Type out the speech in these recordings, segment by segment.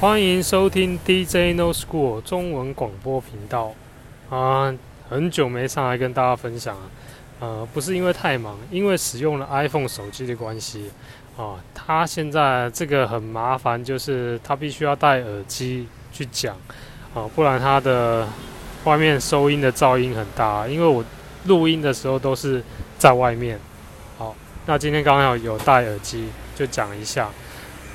欢迎收听 DJ No School 中文广播频道啊！很久没上来跟大家分享了，呃，不是因为太忙，因为使用了 iPhone 手机的关系啊。它现在这个很麻烦，就是它必须要戴耳机去讲啊，不然它的外面收音的噪音很大。因为我录音的时候都是在外面，好，那今天刚好有戴耳机，就讲一下。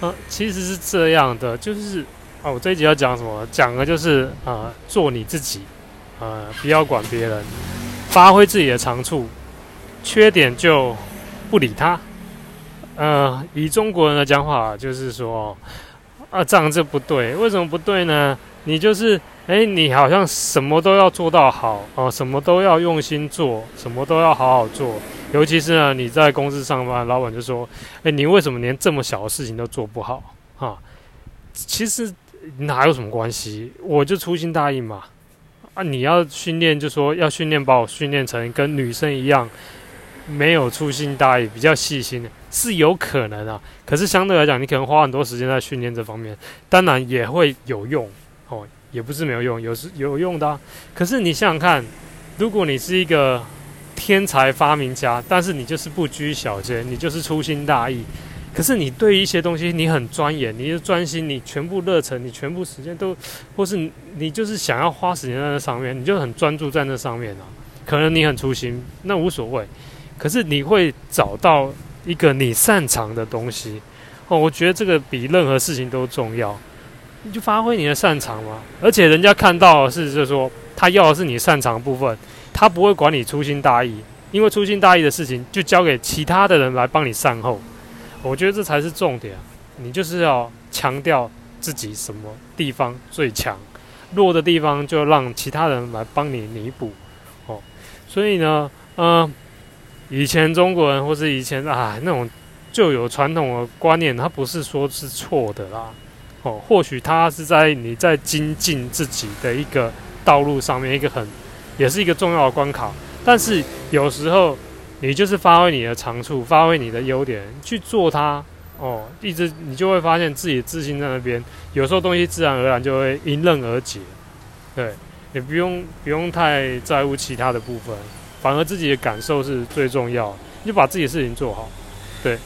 呃，其实是这样的，就是哦，我这一集要讲什么？讲的就是呃，做你自己，呃，不要管别人，发挥自己的长处，缺点就不理他。呃，以中国人的讲法，就是说，啊，这样这不对，为什么不对呢？你就是，哎，你好像什么都要做到好哦，什么都要用心做，什么都要好好做。尤其是呢，你在公司上班，老板就说：“哎，你为什么连这么小的事情都做不好？”啊，其实哪有什么关系？我就粗心大意嘛。啊，你要训练，就说要训练，把我训练成跟女生一样，没有粗心大意，比较细心，是有可能啊。可是相对来讲，你可能花很多时间在训练这方面，当然也会有用，也不是没有用，有时有用的啊。可是你想想看，如果你是一个。天才发明家，但是你就是不拘小节，你就是粗心大意。可是你对一些东西你很钻研，你就专心，你全部热忱，你全部时间都，或是你就是想要花时间在那上面，你就很专注在那上面啊。可能你很粗心，那无所谓。可是你会找到一个你擅长的东西哦，我觉得这个比任何事情都重要。你就发挥你的擅长嘛，而且人家看到的是就是说他要的是你擅长的部分。他不会管你粗心大意，因为粗心大意的事情就交给其他的人来帮你善后。我觉得这才是重点，你就是要强调自己什么地方最强，弱的地方就让其他人来帮你弥补。哦，所以呢，嗯、以前中国人或是以前啊那种就有传统的观念，他不是说是错的啦。哦，或许他是在你在精进自己的一个道路上面一个很。也是一个重要的关卡，但是有时候你就是发挥你的长处，发挥你的优点去做它哦，一直你就会发现自己自信在那边。有时候东西自然而然就会迎刃而解，对，也不用不用太在乎其他的部分，反而自己的感受是最重要的，你就把自己的事情做好，对，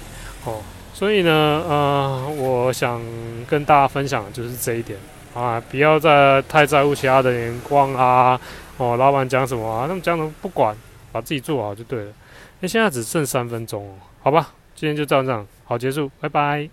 哦，所以呢，呃，我想跟大家分享的就是这一点啊，不要再太在乎其他的眼光啊。哦，老板讲什么啊？那么讲什么不管，把自己做好就对了。那现在只剩三分钟哦，好吧，今天就这样这样，好结束，拜拜。